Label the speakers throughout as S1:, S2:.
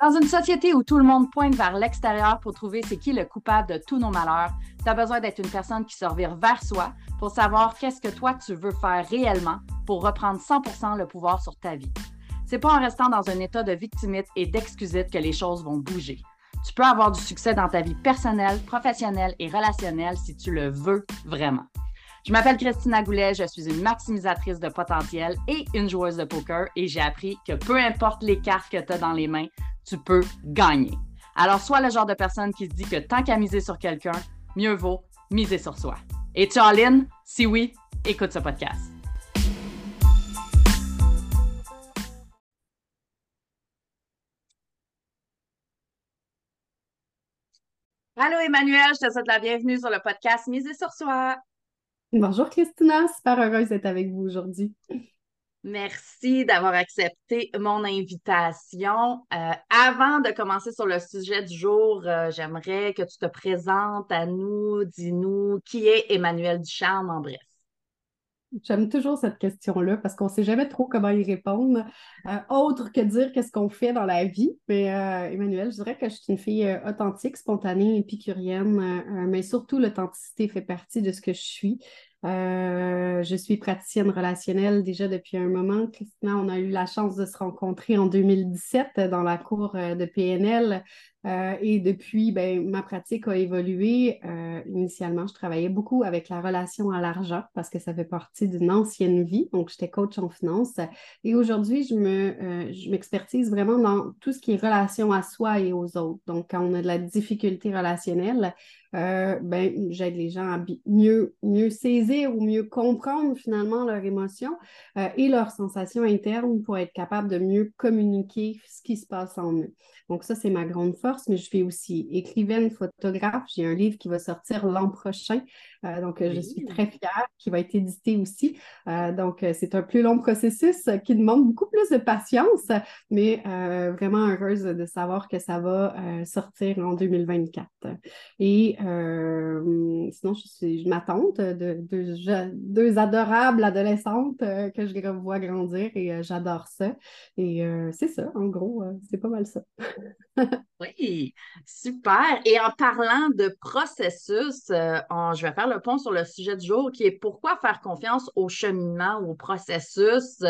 S1: Dans une société où tout le monde pointe vers l'extérieur pour trouver c'est qui le coupable de tous nos malheurs, tu as besoin d'être une personne qui se revire vers soi pour savoir qu'est-ce que toi tu veux faire réellement pour reprendre 100% le pouvoir sur ta vie. C'est pas en restant dans un état de victimite et d'excusite que les choses vont bouger. Tu peux avoir du succès dans ta vie personnelle, professionnelle et relationnelle si tu le veux vraiment. Je m'appelle Christina Goulet, je suis une maximisatrice de potentiel et une joueuse de poker et j'ai appris que peu importe les cartes que tu as dans les mains, tu peux gagner. Alors, sois le genre de personne qui se dit que tant qu'à miser sur quelqu'un, mieux vaut miser sur soi. Et tu all Si oui, écoute ce podcast. Allô Emmanuel, je te souhaite la bienvenue sur le podcast Miser sur soi.
S2: Bonjour Christina, super heureuse d'être avec vous aujourd'hui.
S1: Merci d'avoir accepté mon invitation. Euh, avant de commencer sur le sujet du jour, euh, j'aimerais que tu te présentes à nous, dis-nous qui est Emmanuel Ducharme en bref.
S2: J'aime toujours cette question-là parce qu'on ne sait jamais trop comment y répondre, euh, autre que dire qu'est-ce qu'on fait dans la vie. Mais Emmanuel, je dirais que je suis une fille authentique, spontanée, épicurienne, mais surtout l'authenticité fait partie de ce que je suis. Euh, je suis praticienne relationnelle déjà depuis un moment. Christina, on a eu la chance de se rencontrer en 2017 dans la cour euh, de PNL. Euh, et depuis, ben, ma pratique a évolué. initialement, je travaillais beaucoup avec la relation à l'argent parce que ça fait partie d'une ancienne vie. Donc, j'étais coach en finance. Et aujourd'hui, je me, je m'expertise vraiment dans tout ce qui est relation à soi et aux autres. Donc, quand on a de la difficulté relationnelle, euh, ben, j'aide les gens à mieux, mieux saisir ou mieux comprendre finalement leurs émotions euh, et leurs sensations internes pour être capable de mieux communiquer ce qui se passe en eux. Donc ça, c'est ma grande force, mais je suis aussi écrivaine, photographe. J'ai un livre qui va sortir l'an prochain, euh, donc je suis très fière, qui va être édité aussi. donc c'est un plus long processus qui demande beaucoup plus de patience, mais vraiment heureuse de savoir que ça va sortir en 2024. Et euh, sinon, je suis ma tante de, deux adorables adolescentes euh, que je vois grandir et euh, j'adore ça. Et c'est ça, en gros, c'est pas mal ça.
S1: oui, super. Et en parlant de processus, je vais faire le pont sur le sujet du jour qui est pourquoi faire confiance au cheminement au processus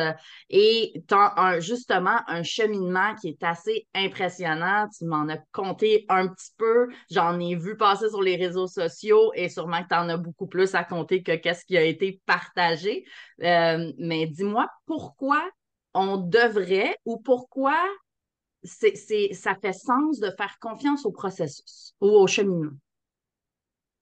S1: et un, justement un cheminement qui est assez impressionnant. Tu m'en as compté un petit peu. J'en ai vu passer sur les réseaux sociaux et sûrement que tu en as beaucoup plus à compter que qu'est-ce qui a été partagé. Euh, mais dis-moi, pourquoi on devrait ou pourquoi c'est, ça fait sens de faire confiance au processus ou au cheminement?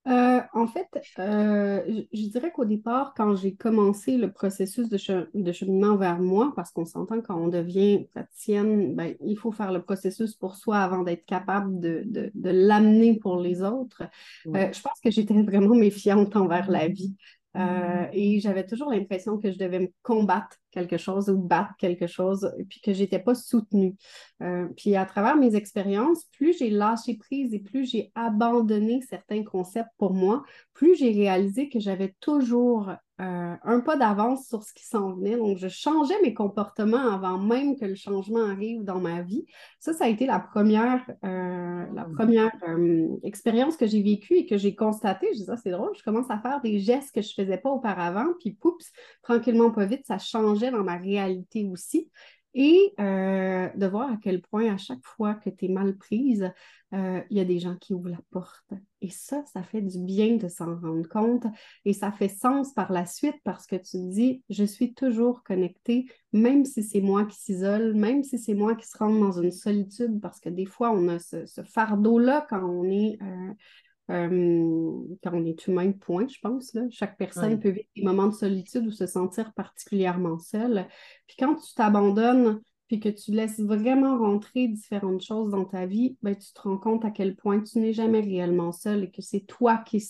S2: Euh, en fait, euh, je, dirais qu'au départ, quand j'ai commencé le processus de, cheminement vers moi, parce qu'on s'entend quand on devient praticienne, ben, il faut faire le processus pour soi avant d'être capable de, l'amener pour les autres. Euh, je pense que j'étais vraiment méfiante envers la vie. Euh, et j'avais toujours l'impression que je devais me combattre quelque chose ou battre quelque chose, puis que je n'étais pas soutenue. Euh, puis à travers mes expériences, plus j'ai lâché prise et plus j'ai abandonné certains concepts pour moi, plus j'ai réalisé que j'avais toujours euh, un pas d'avance sur ce qui s'en venait. Donc, je changeais mes comportements avant même que le changement arrive dans ma vie. Ça, ça a été la première, euh, la mmh. première euh, expérience que j'ai vécue et que j'ai constatée. Je disais, ah, c'est drôle, je commence à faire des gestes que je ne faisais pas auparavant, puis poups, tranquillement, pas vite, ça changeait dans ma réalité aussi. Et de voir à quel point à chaque fois que tu es mal prise, il y a des gens qui ouvrent la porte. Et ça, ça fait du bien de s'en rendre compte et ça fait sens par la suite parce que tu te dis, je suis toujours connectée, même si c'est moi qui s'isole, même si c'est moi qui se rend dans une solitude, parce que des fois, on a ce, fardeau-là quand on est... Euh, euh, quand on est humain, point, je pense. Là. Chaque personne peut vivre des moments de solitude ou se sentir particulièrement seule. Puis quand tu t'abandonnes puis que tu laisses vraiment rentrer différentes choses dans ta vie, ben, tu te rends compte à quel point tu n'es jamais réellement seul et que c'est toi qui,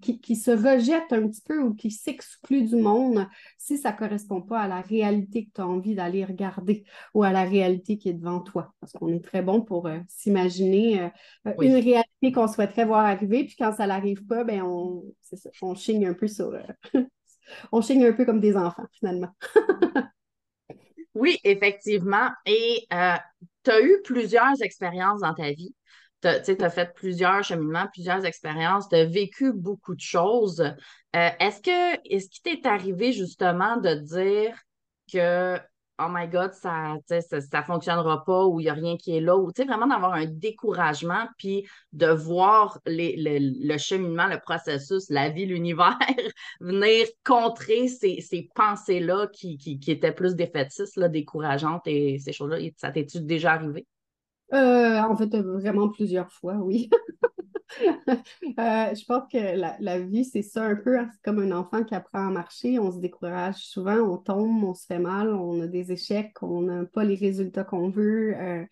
S2: qui, se rejette un petit peu ou qui s'exclut du monde si ça ne correspond pas à la réalité que tu as envie d'aller regarder ou à la réalité qui est devant toi. Parce qu'on est très bon pour euh, s'imaginer euh, euh, une réalité qu'on souhaiterait voir arriver, puis quand ça n'arrive pas, ben on, on chigne un peu sur... on chigne un peu comme des enfants, finalement.
S1: Oui, effectivement. Et tu as eu plusieurs expériences dans ta vie. Tu as, fait plusieurs cheminements, plusieurs expériences, tu as vécu beaucoup de choses. Euh, est-ce que est-ce qu'il t'est arrivé justement de dire que oh my God, ça ne ça, fonctionnera pas ou il n'y a rien qui est là, ou vraiment d'avoir un découragement, puis de voir le cheminement, le processus, la vie, l'univers venir contrer ces, pensées-là qui, qui, qui, étaient plus défaitistes, là, décourageantes et ces choses-là? Ça t'est-tu déjà arrivé?
S2: Euh, en fait, vraiment plusieurs fois, oui. Euh, je pense que la, vie, c'est ça un peu. Hein, c'est comme un enfant qui apprend à marcher. On se décourage souvent, on tombe, on se fait mal, on a des échecs, on n'a pas les résultats qu'on veut. Euh,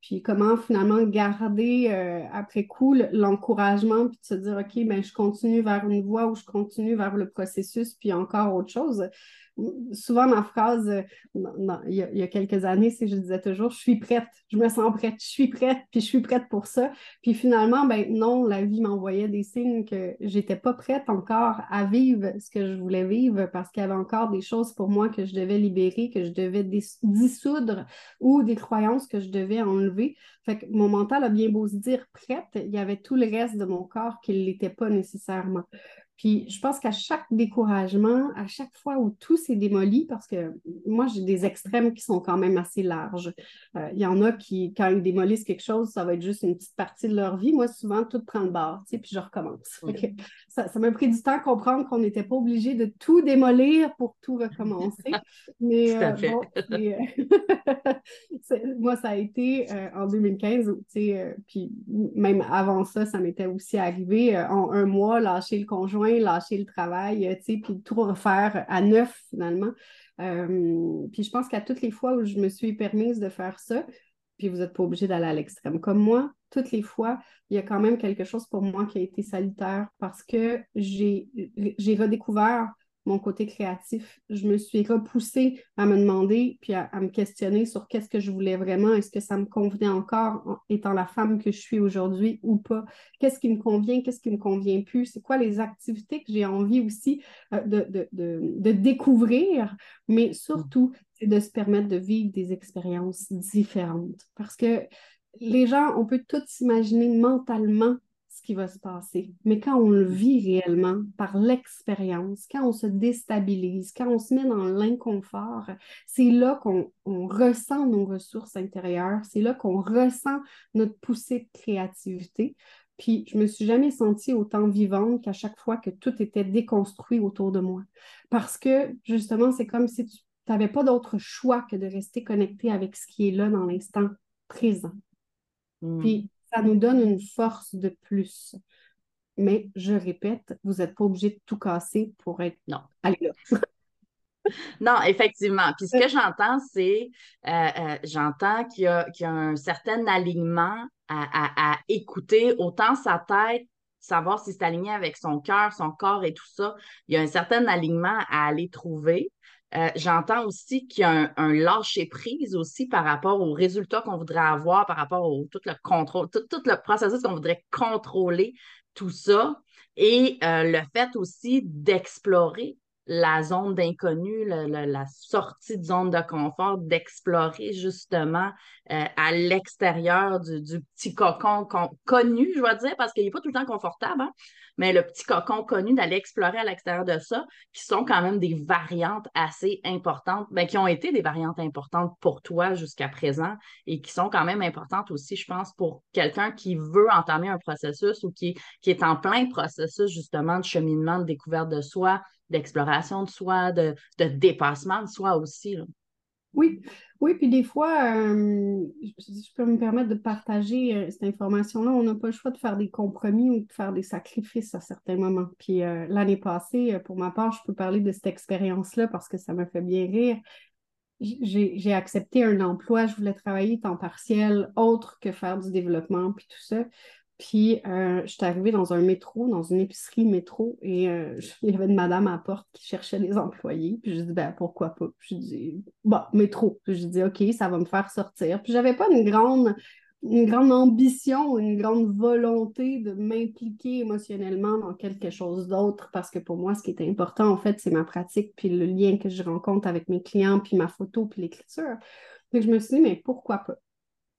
S2: puis comment finalement garder après coup l'encouragement, puis de se dire, OK, ben, je continue vers une voie ou je continue vers le processus, puis encore autre chose souvent ma phrase, euh, il, y a, quelques années, c'est je disais toujours, je suis prête, je me sens prête, je suis prête, puis je suis prête pour ça. Puis finalement, ben non, la vie m'envoyait des signes que j'étais pas prête encore à vivre ce que je voulais vivre parce qu'il y avait encore des choses pour moi que je devais libérer, que je devais dissoudre ou des croyances que je devais enlever. Fait que mon mental a bien beau se dire prête, il y avait tout le reste de mon corps qui ne l'était pas nécessairement. Puis je pense qu'à chaque découragement, à chaque fois où tout s'est démoli, parce que moi, j'ai des extrêmes qui sont quand même assez larges. Euh, il y en a qui, quand ils démolissent quelque chose, ça va être juste une petite partie de leur vie. Moi, souvent, tout prend le bord, tu sais, puis je recommence. Ça m'a pris du temps à comprendre qu'on n'était pas obligé de tout démolir pour tout recommencer. Mais euh, bon, moi, ça a été euh, en 2015, tu sais, puis même avant ça, ça m'était aussi arrivé en un mois, lâcher le conjoint lâcher le travail, euh, tu sais, puis tout refaire à neuf finalement. Euh, puis je pense qu'à toutes les fois où je me suis permise de faire ça, puis vous n'êtes pas obligé d'aller à l'extrême comme moi, toutes les fois, il y a quand même quelque chose pour moi qui a été salutaire parce que j'ai redécouvert côté créatif. Je me suis repoussée à me demander puis à, me questionner sur qu'est-ce que je voulais vraiment. Est-ce que ça me convenait encore étant la femme que je suis aujourd'hui ou pas? Qu'est-ce qui me convient? Qu'est-ce qui me convient plus? C'est quoi les activités que j'ai envie aussi euh, de, découvrir? Mais surtout, c'est de se permettre de vivre des expériences différentes. Parce que les gens, on peut tout s'imaginer mentalement qui va se passer. Mais quand on le vit réellement par l'expérience, quand on se déstabilise, quand on se met dans l'inconfort, c'est là qu'on ressent nos ressources intérieures, c'est là qu'on ressent notre poussée de créativité. Puis je me suis jamais sentie autant vivante qu'à chaque fois que tout était déconstruit autour de moi. Parce que justement, c'est comme si tu n'avais pas d'autre choix que de rester connecté avec ce qui est là dans l'instant présent. Hmm. Puis ça nous donne une force de plus. Mais je répète, vous n'êtes pas obligé de tout casser pour être.
S1: Non.
S2: Allez là.
S1: non, effectivement. Puis ce que j'entends, c'est euh, euh, j'entends qu'il y, a un certain alignement à, écouter autant sa tête, savoir si c'est aligné avec son cœur, son corps et tout ça. Il y a un certain alignement à aller trouver. Euh, j'entends aussi qu'il y a un, lâcher-prise aussi par rapport aux résultats qu'on voudrait avoir, par rapport au tout le contrôle, tout, le processus qu'on voudrait contrôler, tout ça. Et euh, le fait aussi d'explorer la zone d'inconnu, la sortie de zone de confort, d'explorer justement euh, à l'extérieur du, petit cocon connu, je vais dire, parce qu'il n'est pas tout le temps confortable, hein, mais le petit cocon connu, d'aller explorer à l'extérieur de ça, qui sont quand même des variantes assez importantes, ben, qui ont été des variantes importantes pour toi jusqu'à présent et qui sont quand même importantes aussi, je pense, pour quelqu'un qui veut entamer un processus ou qui, qui est en plein processus justement de cheminement, de découverte de soi, d'exploration de soi, de, dépassement de soi aussi.
S2: Oui, oui, puis des fois, euh, je peux me permettre de partager euh, cette information-là. On n'a pas le choix de faire des compromis ou de faire des sacrifices à certains moments. Puis euh, l'année passée, pour ma part, je peux parler de cette expérience-là parce que ça me fait bien rire. J'ai accepté un emploi, je voulais travailler temps partiel, autre que faire du développement, puis tout ça. Puis, euh, je suis arrivée dans un métro, dans une épicerie métro, et euh, il y avait une madame à la porte qui cherchait des employés. Puis, je dis, ben, pourquoi pas? Puis, je dis, bon, métro. Puis, je dis, OK, ça va me faire sortir. Puis, j'avais pas une grande, une grande ambition, une grande volonté de m'impliquer émotionnellement dans quelque chose d'autre, parce que pour moi, ce qui est important, en fait, c'est ma pratique, puis le lien que je rencontre avec mes clients, puis ma photo, puis l'écriture. Donc, je me suis dit, mais pourquoi pas?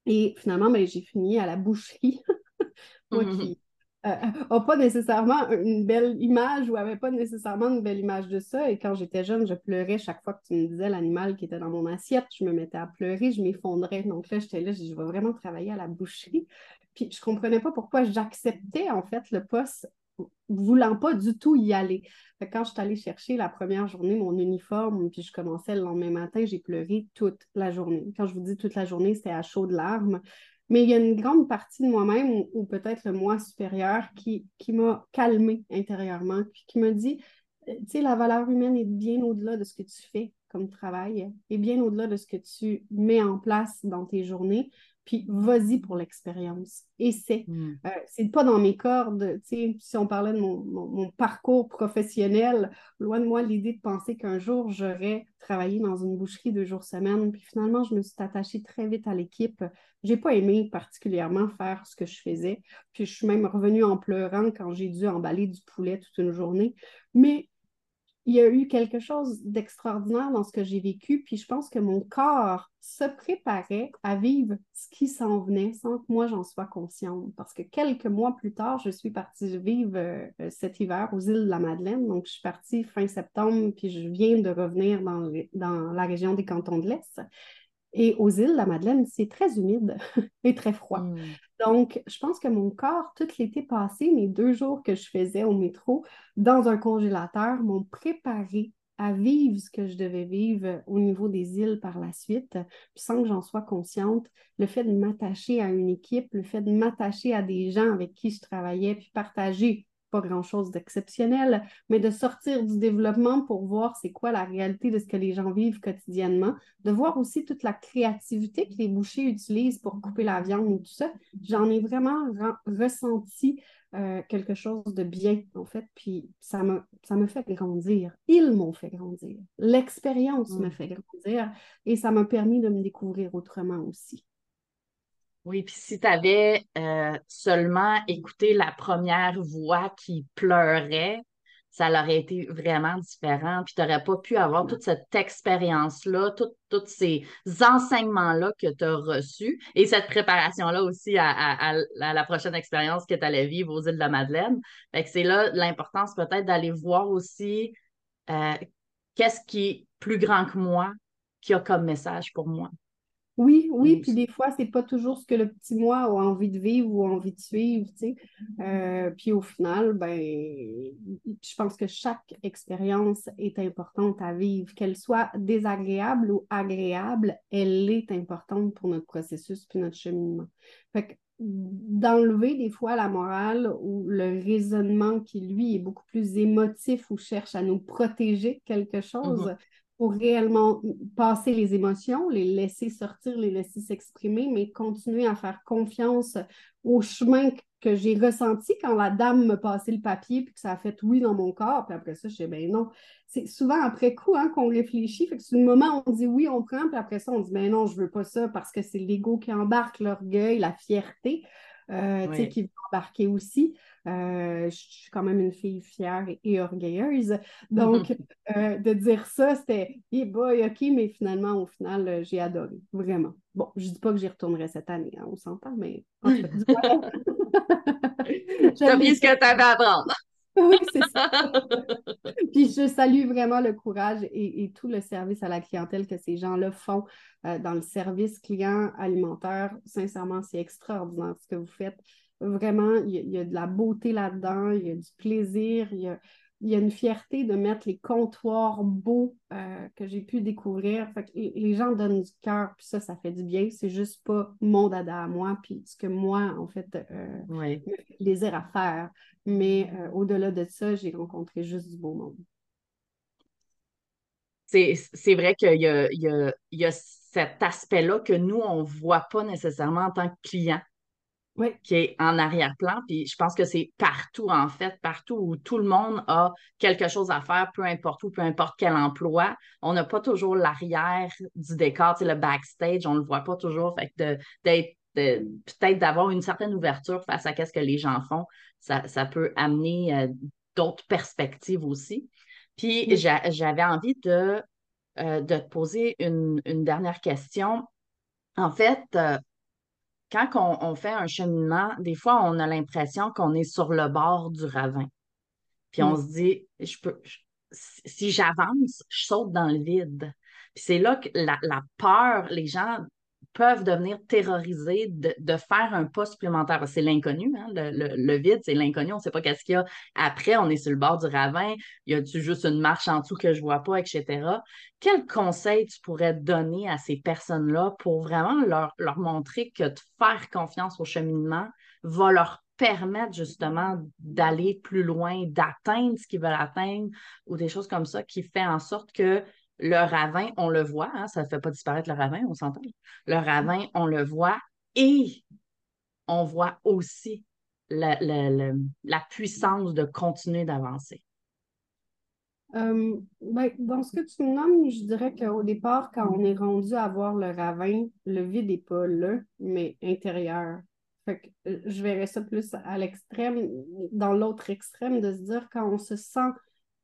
S2: Et finalement, ben, j'ai fini à la boucherie. Moi qui n'a euh, pas nécessairement une belle image ou n'avait pas nécessairement une belle image de ça. Et quand j'étais jeune, je pleurais chaque fois que tu me disais l'animal qui était dans mon assiette. Je me mettais à pleurer, je m'effondrais. Donc là, j'étais là, je vais vraiment travailler à la boucherie. Puis je ne comprenais pas pourquoi j'acceptais en fait le poste voulant pas du tout y aller. quand je suis allée chercher la première journée mon uniforme, puis je commençais le lendemain matin, j'ai pleuré toute la journée. Quand je vous dis toute la journée, c'était à chaud de larmes. Mais il y a une grande partie de moi-même, ou, peut-être le moi supérieur, qui, qui m'a calmée intérieurement, puis qui me dit, euh, tu sais, la valeur humaine est bien au-delà de ce que tu fais comme travail, et bien au-delà de ce que tu mets en place dans tes journées puis vas-y pour l'expérience. C'est, hmm. euh, c'est pas dans mes cordes, tu sais, si on parlait de mon, parcours professionnel, loin de moi l'idée de penser qu'un jour j'aurais travaillé dans une boucherie deux jours semaine, puis finalement je me suis attachée très vite à l'équipe. J'ai pas aimé particulièrement faire ce que je faisais, puis je suis même revenue en pleurant quand j'ai dû emballer du poulet toute une journée, mais il y a eu quelque chose d'extraordinaire dans ce que j'ai vécu, puis je pense que mon corps se préparait à vivre ce qui s'en venait sans que moi j'en sois consciente. Parce que quelques mois plus tard, je suis partie vivre euh, cet hiver aux îles de la Madeleine. Donc, je suis partie fin septembre, puis je viens de revenir dans, dans la région des cantons de l'Est. Et aux îles, la Madeleine, c'est très humide et très froid. Hmm. Donc, je pense que mon corps, tout l'été passé, mes deux jours que je faisais au métro dans un congélateur, m'ont préparé à vivre ce que je devais vivre au niveau des îles par la suite, puis sans que j'en sois consciente, le fait de m'attacher à une équipe, le fait de m'attacher à des gens avec qui je travaillais, puis partager pas grand-chose d'exceptionnel, mais de sortir du développement pour voir c'est quoi la réalité de ce que les gens vivent quotidiennement, de voir aussi toute la créativité que les bouchers utilisent pour couper la viande et tout ça. J'en ai vraiment ressenti euh, quelque chose de bien, en fait, puis ça me, ça me fait grandir. Ils m'ont fait grandir. L'expérience me mm. fait grandir et ça m'a permis de me découvrir autrement aussi.
S1: Oui, puis si tu avais euh, seulement écouté la première voix qui pleurait, ça aurait été vraiment différent. Puis tu n'aurais pas pu avoir toute cette expérience-là, tous ces enseignements-là que tu as reçus et cette préparation-là aussi à, la prochaine expérience que tu allais vivre aux îles de la Madeleine. Fait que c'est là l'importance peut-être d'aller voir aussi euh, qu'est-ce qui est plus grand que moi, qui a comme message pour moi.
S2: Oui, oui, puis des fois, c'est pas toujours ce que le petit moi a envie de vivre ou envie de suivre, tu sais. Euh, puis au final, ben, je pense que chaque expérience est importante à vivre, qu'elle soit désagréable ou agréable, elle est importante pour notre processus puis notre cheminement. Fait que d'enlever des fois la morale ou le raisonnement qui, lui, est beaucoup plus émotif ou cherche à nous protéger quelque chose, mm-hmm pour réellement passer les émotions, les laisser sortir, les laisser s'exprimer, mais continuer à faire confiance au chemin que j'ai ressenti quand la dame me passait le papier, puis que ça a fait oui dans mon corps, puis après ça, je dis ben non. C'est souvent après coup hein, qu'on réfléchit, fait que c'est le moment où on dit oui, on prend, puis après ça, on dit ben non, je veux pas ça parce que c'est l'ego qui embarque, l'orgueil, la fierté. Euh, qui va embarquer aussi. Euh, je suis quand même une fille fière et, orgueilleuse. Donc, euh, de dire ça, c'était hey boy, OK, mais finalement, au final, j'ai adoré, vraiment. Bon, je ne dis pas que j'y retournerai cette année, hein, on s'entend, mais en fait,
S1: T'as mis ce que tu avais à apprendre.
S2: Oui, c'est ça. Puis je salue vraiment le courage et, tout le service à la clientèle que ces gens-là font euh, dans le service client alimentaire. Sincèrement, c'est extraordinaire ce que vous faites. Vraiment, il y, a de la beauté là-dedans, il y a du plaisir, il y a, il y a une fierté de mettre les comptoirs beaux euh, que j'ai pu découvrir. les gens donnent du cœur, puis ça, ça fait du bien. C'est juste pas mon dada à moi, puis ce que moi, en fait, euh, me fait plaisir à faire. Mais euh, au-delà de ça, j'ai rencontré juste du beau monde.
S1: C'est vrai qu'il y a, y, a, y a cet aspect-là que nous, on ne voit pas nécessairement en tant que client qui est en arrière-plan. Puis je pense que c'est partout, en fait, partout où tout le monde a quelque chose à faire, peu importe où, peu importe quel emploi. On n'a pas toujours l'arrière du décor, le backstage, on ne le voit pas toujours. Fait que d'être peut-être d'avoir une certaine ouverture face à ce que les gens font, ça, peut amener euh, d'autres perspectives aussi. Puis j'avais envie de, euh, de te poser une, dernière question. En fait, euh, quand on, fait un cheminement, des fois, on a l'impression qu'on est sur le bord du ravin. Puis on mm. se dit, je peux, si j'avance, je saute dans le vide. Puis c'est là que la, peur, les gens peuvent devenir terrorisés de, faire un pas supplémentaire. C'est l'inconnu, hein? le, vide, c'est l'inconnu. On ne sait pas qu'est-ce qu'il y a après. On est sur le bord du ravin. Y a-tu juste une marche en dessous que je ne vois pas, etc. Quel conseil tu pourrais donner à ces personnes-là pour vraiment leur, leur montrer que de faire confiance au cheminement va leur permettre justement d'aller plus loin, d'atteindre ce qu'ils veulent atteindre ou des choses comme ça qui fait en sorte que le ravin, on le voit, hein, ça ne fait pas disparaître le ravin, on s'entend. Le ravin, on le voit et on voit aussi la, puissance de continuer d'avancer.
S2: Euh, ben, dans ce que tu nommes, je dirais qu'au départ, quand on est rendu à voir le ravin, le vide n'est pas là, mais intérieur. Euh, je verrais ça plus à l'extrême, dans l'autre extrême, de se dire quand on se sent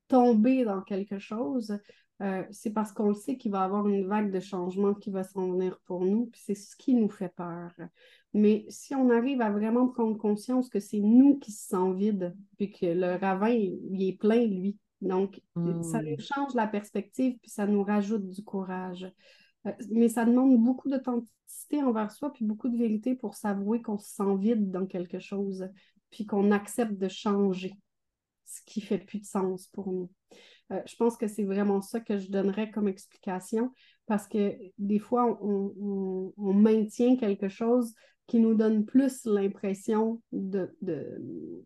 S2: tomber dans quelque chose, euh, c'est parce qu'on le sait qu'il va y avoir une vague de changement qui va s'en venir pour nous, puis c'est ce qui nous fait peur. Mais si on arrive à vraiment prendre conscience que c'est nous qui se sent vide, puis que le ravin, il, est plein, lui. Donc, ça nous hmm. change la perspective, puis ça nous rajoute du courage. Euh, mais ça demande beaucoup d'authenticité envers soi, puis beaucoup de vérité pour s'avouer qu'on se sent vide dans quelque chose, puis qu'on accepte de changer, ce qui fait plus de sens pour nous. Euh, je pense que c'est vraiment ça que je donnerais comme explication, parce que des fois, on, maintient quelque chose qui nous donne plus l'impression de, de...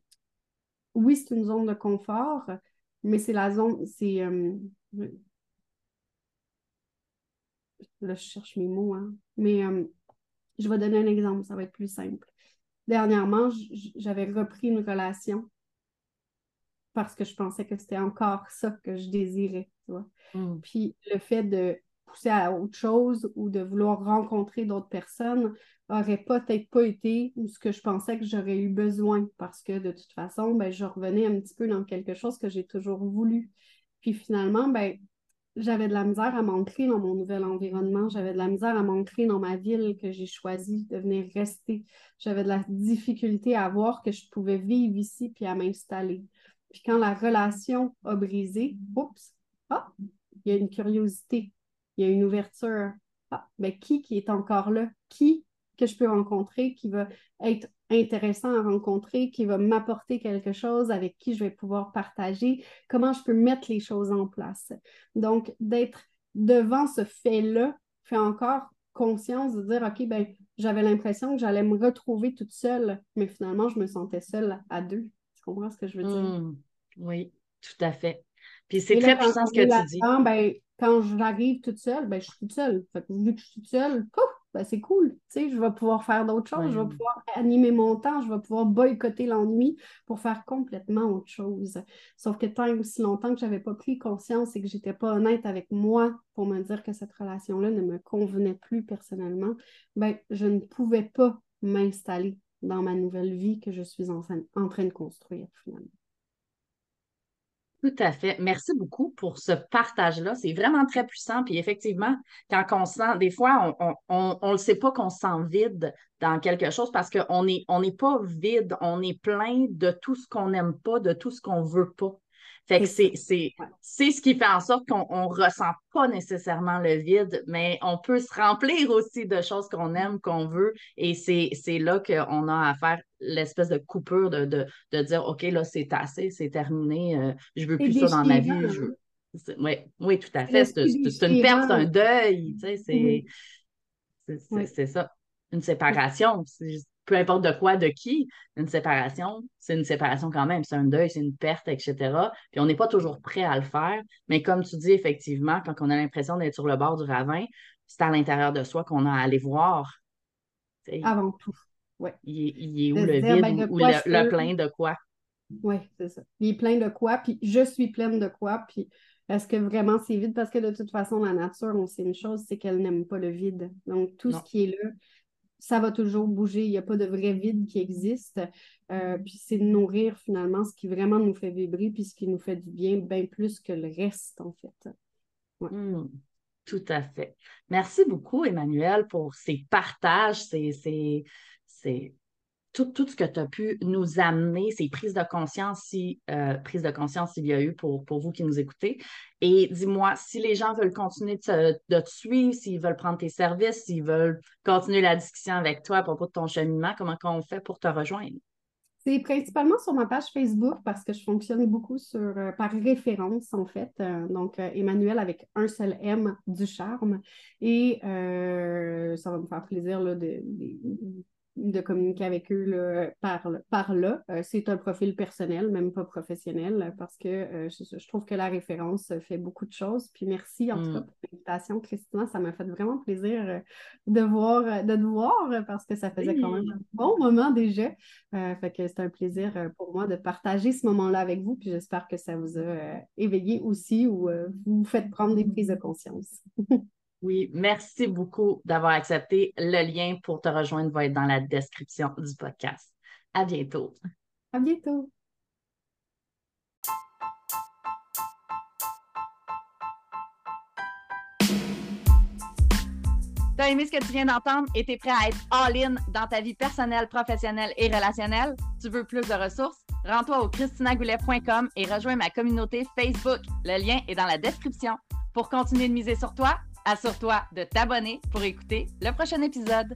S2: Oui, c'est une zone de confort, mais c'est la zone, c'est... Euh, Là, je cherche mes mots, hein. Mais euh, je vais donner un exemple, ça va être plus simple. Dernièrement, j'avais repris une relation parce que je pensais que c'était encore ça que je désirais, tu vois. Hmm. Puis le fait de pousser à autre chose ou de vouloir rencontrer d'autres personnes aurait peut-être pas été ce que je pensais que j'aurais eu besoin parce que de toute façon, ben, je revenais un petit peu dans quelque chose que j'ai toujours voulu. Puis finalement, ben, j'avais de la misère à m'ancrer dans mon nouvel environnement. J'avais de la misère à m'ancrer dans ma ville que j'ai choisi de venir rester. J'avais de la difficulté à voir que je pouvais vivre ici puis à m'installer. Puis quand la relation a brisé, oups, ah, il y a une curiosité, il y a une ouverture. Ah, mais qui qui est encore là? Qui que je peux rencontrer qui va être intéressant à rencontrer, qui va m'apporter quelque chose, avec qui je vais pouvoir partager, comment je peux mettre les choses en place? Donc, d'être devant ce fait-là fait encore conscience de dire, OK, ben, j'avais l'impression que j'allais me retrouver toute seule, mais finalement, je me sentais seule à deux. Tu comprends ce que je veux dire?
S1: Mmh. oui, tout à fait. Puis c'est très puissant ce que tu dis.
S2: Ben, quand j'arrive toute seule, ben, je suis toute seule. Fait que vu que je suis toute seule, ben, c'est cool. je vais pouvoir faire d'autres choses, je vais pouvoir animer mon temps, je vais pouvoir boycotter l'ennui pour faire complètement autre chose. Sauf que tant aussi longtemps que je n'avais pas pris conscience et que je n'étais pas honnête avec moi pour me dire que cette relation-là ne me convenait plus personnellement, ben, je ne pouvais pas m'installer dans ma nouvelle vie que je suis en train de construire finalement.
S1: Tout à fait. Merci beaucoup pour ce partage-là. C'est vraiment très puissant. Puis effectivement, quand on sent, des fois, on ne le sait pas qu'on se sent vide dans quelque chose parce qu'on n'est on pas vide, on est plein de tout ce qu'on n'aime pas, de tout ce qu'on veut pas. Fait que c'est, ce qui fait en sorte qu'on ne ressent pas nécessairement le vide, mais on peut se remplir aussi de choses qu'on aime, qu'on veut. Et c'est, là qu'on a à faire l'espèce de coupure de, dire OK, là, c'est assez, c'est terminé, euh, je ne veux plus ça dans ma vie. Oui, oui, tout à fait. C'est, une perte, un deuil. Tu sais, c'est, c'est, ça. Une séparation peu importe de quoi, de qui, une séparation, c'est une séparation quand même, c'est un deuil, c'est une perte, etc. Puis on n'est pas toujours prêt à le faire, mais comme tu dis, effectivement, quand on a l'impression d'être sur le bord du ravin, c'est à l'intérieur de soi qu'on a à aller voir.
S2: Avant tout.
S1: Ouais. Il, est où le vide ben, ou le, plein de quoi?
S2: Oui, c'est ça. Il est plein de quoi, puis je suis pleine de quoi, puis est-ce que vraiment c'est vide? Parce que de toute façon, la nature, on sait une chose, c'est qu'elle n'aime pas le vide. Donc, tout ce qui est là, ça va toujours bouger. Il n'y a pas de vrai vide qui existe. Euh, puis c'est nourrir finalement ce qui vraiment nous fait vibrer, puis ce qui nous fait du bien, bien plus que le reste, en fait.
S1: Hmm. Tout à fait. Merci beaucoup, Emmanuel, pour ces partages, ces, ces, tout, ce que tu as pu nous amener, ces prises de conscience, si euh, prises de conscience il y a eu pour, pour vous qui nous écoutez. Et dis-moi, si les gens veulent continuer de te, suivre, s'ils veulent prendre tes services, s'ils veulent continuer la discussion avec toi à propos de ton cheminement, comment on fait pour te rejoindre?
S2: C'est principalement sur ma page Facebook parce que je fonctionne beaucoup sur, euh, par référence, en fait. Euh, donc, Emmanuel avec un seul M du charme. Et ça va me faire plaisir là, de communiquer avec eux par, par là. Euh, c'est un profil personnel, même pas professionnel, parce que euh, je, trouve que la référence fait beaucoup de choses. Puis merci en tout cas mm. pour l'invitation, Christina. Ça m'a fait vraiment plaisir euh, de, voir, de te voir parce que ça faisait quand même un bon moment déjà. fait que c'est un plaisir pour moi de partager ce moment-là avec vous. Puis j'espère que ça vous a éveillé aussi ou vous faites prendre des prises de conscience.
S1: Oui, merci beaucoup d'avoir accepté. Le lien pour te rejoindre va être dans la description du podcast. À bientôt.
S2: À bientôt.
S1: T'as aimé ce que tu viens d'entendre et t'es prêt à être all-in dans ta vie personnelle, professionnelle et relationnelle? Tu veux plus de ressources? Rends-toi au christinagoulet.com et rejoins ma communauté Facebook. Le lien est dans la description. Pour continuer de miser sur toi, Assure-toi de t'abonner pour écouter le prochain épisode.